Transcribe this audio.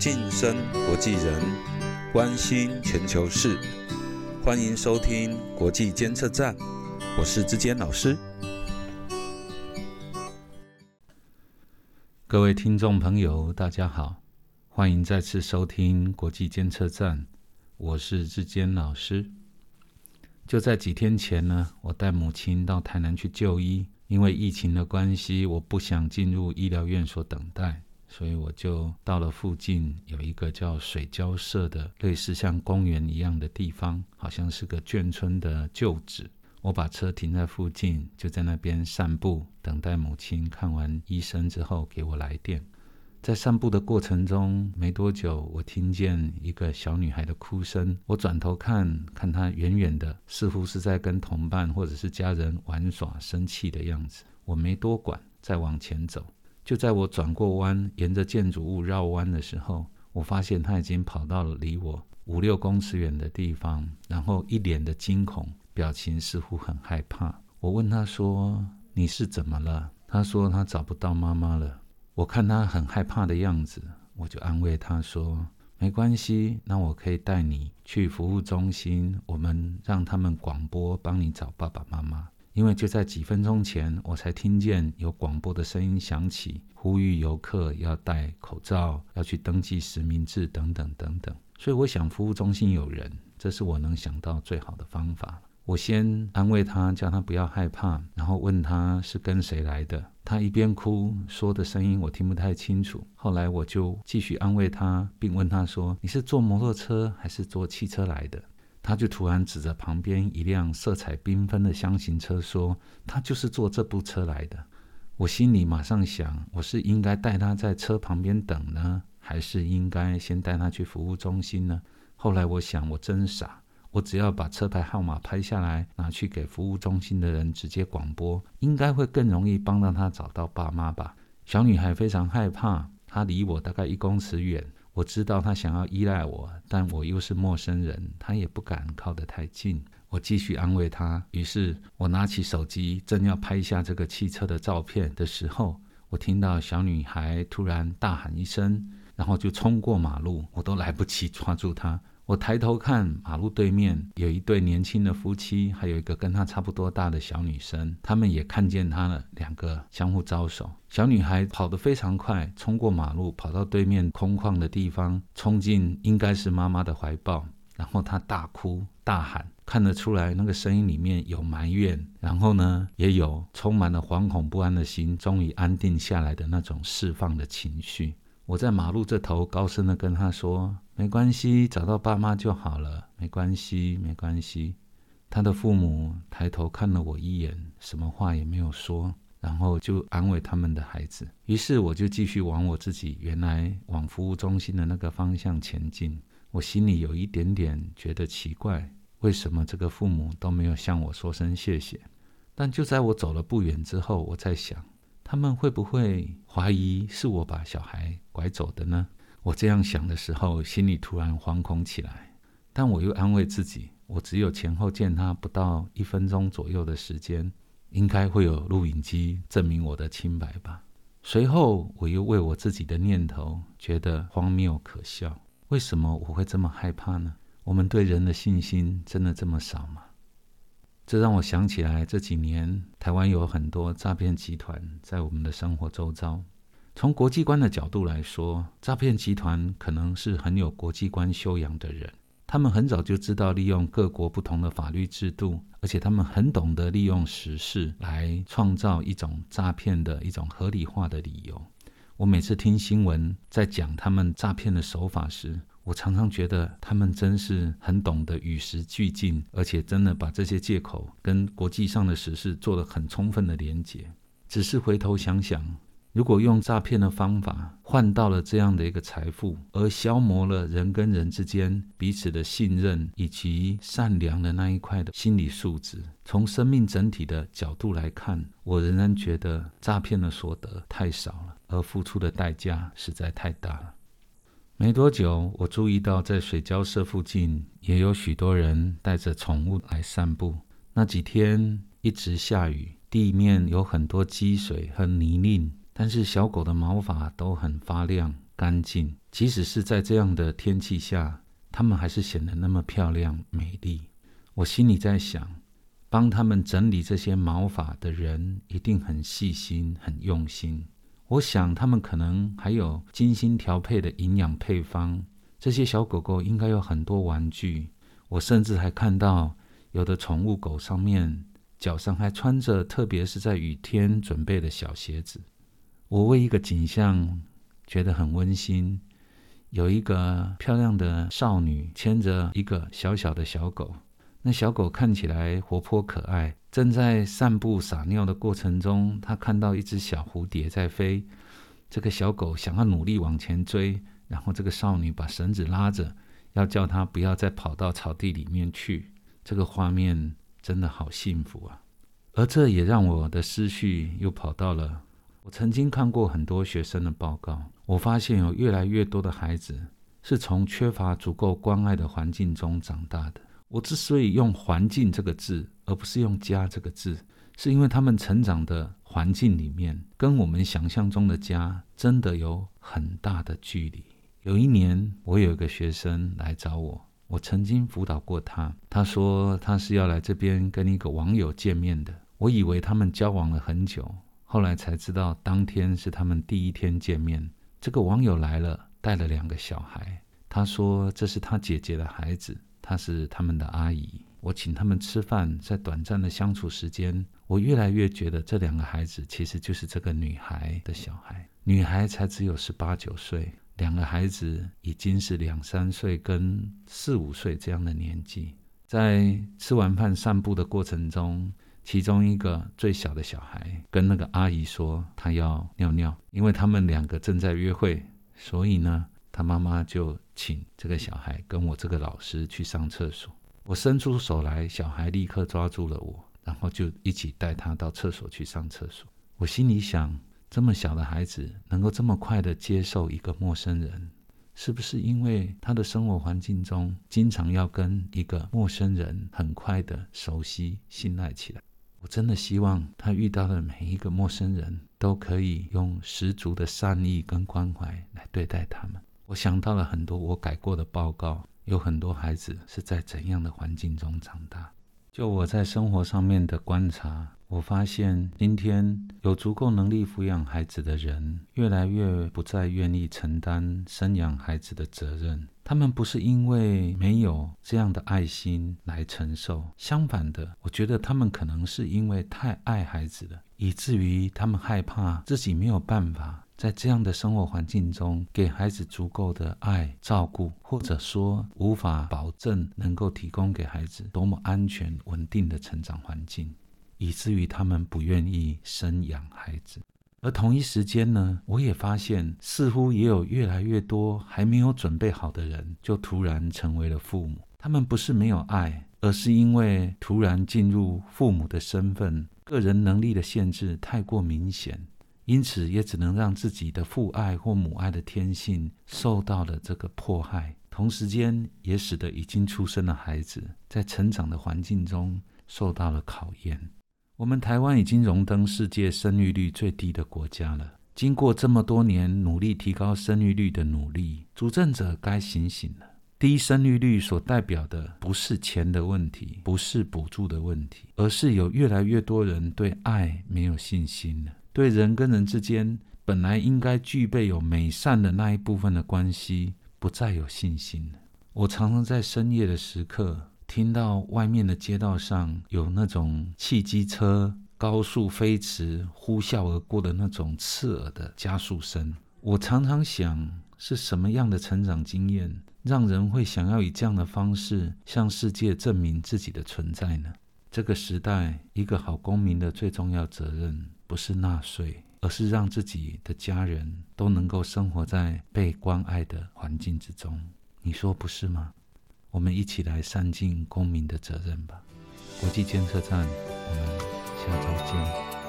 晋升国际人，关心全球事，欢迎收听国际监测站，我是志坚老师。各位听众朋友，大家好，欢迎再次收听国际监测站，我是志坚老师。就在几天前呢，我带母亲到台南去就医，因为疫情的关系，我不想进入医疗院所等待。所以我就到了附近有一个叫水交社的，类似像公园一样的地方，好像是个眷村的旧址。我把车停在附近，就在那边散步，等待母亲看完医生之后给我来电。在散步的过程中，没多久，我听见一个小女孩的哭声。我转头看看她，远远的，似乎是在跟同伴或者是家人玩耍、生气的样子。我没多管，再往前走。就在我转过弯，沿着建筑物绕弯的时候，我发现他已经跑到了离我五六公尺远的地方，然后一脸的惊恐，表情似乎很害怕。我问他说：“你是怎么了？”他说：“他找不到妈妈了。”我看他很害怕的样子，我就安慰他说：“没关系，那我可以带你去服务中心，我们让他们广播帮你找爸爸妈妈。”因为就在几分钟前，我才听见有广播的声音响起，呼吁游客要戴口罩，要去登记实名制等等等等。所以我想，服务中心有人，这是我能想到最好的方法。我先安慰他，叫他不要害怕，然后问他是跟谁来的。他一边哭，说的声音我听不太清楚。后来我就继续安慰他，并问他说：“你是坐摩托车还是坐汽车来的？”他就突然指着旁边一辆色彩缤纷的箱型车说：“他就是坐这部车来的。”我心里马上想：我是应该带他在车旁边等呢，还是应该先带他去服务中心呢？后来我想，我真傻，我只要把车牌号码拍下来，拿去给服务中心的人直接广播，应该会更容易帮到他找到爸妈吧。小女孩非常害怕，她离我大概一公尺远。我知道他想要依赖我，但我又是陌生人，他也不敢靠得太近。我继续安慰他，于是我拿起手机，正要拍下这个汽车的照片的时候，我听到小女孩突然大喊一声，然后就冲过马路，我都来不及抓住她。我抬头看，马路对面有一对年轻的夫妻，还有一个跟他差不多大的小女生，他们也看见他了，两个相互招手。小女孩跑得非常快，冲过马路，跑到对面空旷的地方，冲进应该是妈妈的怀抱，然后她大哭大喊，看得出来那个声音里面有埋怨，然后呢，也有充满了惶恐不安的心，终于安定下来的那种释放的情绪。我在马路这头高声的跟他说：“没关系，找到爸妈就好了。没关系，没关系。”他的父母抬头看了我一眼，什么话也没有说，然后就安慰他们的孩子。于是我就继续往我自己原来往服务中心的那个方向前进。我心里有一点点觉得奇怪，为什么这个父母都没有向我说声谢谢？但就在我走了不远之后，我在想。他们会不会怀疑是我把小孩拐走的呢？我这样想的时候，心里突然惶恐起来。但我又安慰自己，我只有前后见他不到一分钟左右的时间，应该会有录影机证明我的清白吧。随后，我又为我自己的念头觉得荒谬可笑。为什么我会这么害怕呢？我们对人的信心真的这么少吗？这让我想起来，这几年台湾有很多诈骗集团在我们的生活周遭。从国际观的角度来说，诈骗集团可能是很有国际观修养的人，他们很早就知道利用各国不同的法律制度，而且他们很懂得利用时事来创造一种诈骗的一种合理化的理由。我每次听新闻在讲他们诈骗的手法时，我常常觉得他们真是很懂得与时俱进，而且真的把这些借口跟国际上的时事做了很充分的连结。只是回头想想，如果用诈骗的方法换到了这样的一个财富，而消磨了人跟人之间彼此的信任以及善良的那一块的心理素质，从生命整体的角度来看，我仍然觉得诈骗的所得太少了，而付出的代价实在太大了。没多久，我注意到在水交社附近也有许多人带着宠物来散步。那几天一直下雨，地面有很多积水和泥泞，但是小狗的毛发都很发亮，干净。即使是在这样的天气下，它们还是显得那么漂亮美丽。我心里在想，帮他们整理这些毛发的人一定很细心、很用心。我想他们可能还有精心调配的营养配方。这些小狗狗应该有很多玩具。我甚至还看到有的宠物狗上面脚上还穿着，特别是在雨天准备的小鞋子。我为一个景象觉得很温馨。有一个漂亮的少女牵着一个小小的小狗，那小狗看起来活泼可爱。正在散步撒尿的过程中，它看到一只小蝴蝶在飞。这个小狗想要努力往前追，然后这个少女把绳子拉着，要叫它不要再跑到草地里面去。这个画面真的好幸福啊！而这也让我的思绪又跑到了。我曾经看过很多学生的报告，我发现有越来越多的孩子是从缺乏足够关爱的环境中长大的。我之所以用“环境”这个字，而不是用“家”这个字，是因为他们成长的环境里面，跟我们想象中的家真的有很大的距离。有一年，我有一个学生来找我，我曾经辅导过他。他说他是要来这边跟一个网友见面的。我以为他们交往了很久。后来才知道，当天是他们第一天见面。这个网友来了，带了两个小孩。他说这是他姐姐的孩子，他是他们的阿姨。我请他们吃饭，在短暂的相处时间，我越来越觉得这两个孩子其实就是这个女孩的小孩。女孩才只有十八九岁，两个孩子已经是两三岁跟四五岁这样的年纪。在吃完饭散步的过程中。其中一个最小的小孩跟那个阿姨说，他要尿尿，因为他们两个正在约会，所以呢，他妈妈就请这个小孩跟我这个老师去上厕所。我伸出手来，小孩立刻抓住了我，然后就一起带他到厕所去上厕所。我心里想，这么小的孩子能够这么快的接受一个陌生人，是不是因为他的生活环境中经常要跟一个陌生人很快的熟悉、信赖起来？我真的希望他遇到的每一个陌生人都可以用十足的善意跟关怀来对待他们。我想到了很多我改过的报告，有很多孩子是在怎样的环境中长大。就我在生活上面的观察，我发现今天有足够能力抚养孩子的人，越来越不再愿意承担生养孩子的责任。他们不是因为没有这样的爱心来承受，相反的，我觉得他们可能是因为太爱孩子了，以至于他们害怕自己没有办法在这样的生活环境中给孩子足够的爱照顾，或者说无法保证能够提供给孩子多么安全稳定的成长环境，以至于他们不愿意生养孩子。而同一时间呢，我也发现，似乎也有越来越多还没有准备好的人，就突然成为了父母。他们不是没有爱，而是因为突然进入父母的身份，个人能力的限制太过明显，因此也只能让自己的父爱或母爱的天性受到了这个迫害。同时间，也使得已经出生的孩子在成长的环境中受到了考验。我们台湾已经荣登世界生育率最低的国家了。经过这么多年努力提高生育率的努力，主政者该醒醒了。低生育率所代表的不是钱的问题，不是补助的问题，而是有越来越多人对爱没有信心了，对人跟人之间本来应该具备有美善的那一部分的关系不再有信心。我常常在深夜的时刻。听到外面的街道上有那种汽机车高速飞驰、呼啸而过的那种刺耳的加速声，我常常想，是什么样的成长经验，让人会想要以这样的方式向世界证明自己的存在呢？这个时代，一个好公民的最重要责任，不是纳税，而是让自己的家人都能够生活在被关爱的环境之中。你说不是吗？我们一起来善尽公民的责任吧！国际监测站，我们下周见。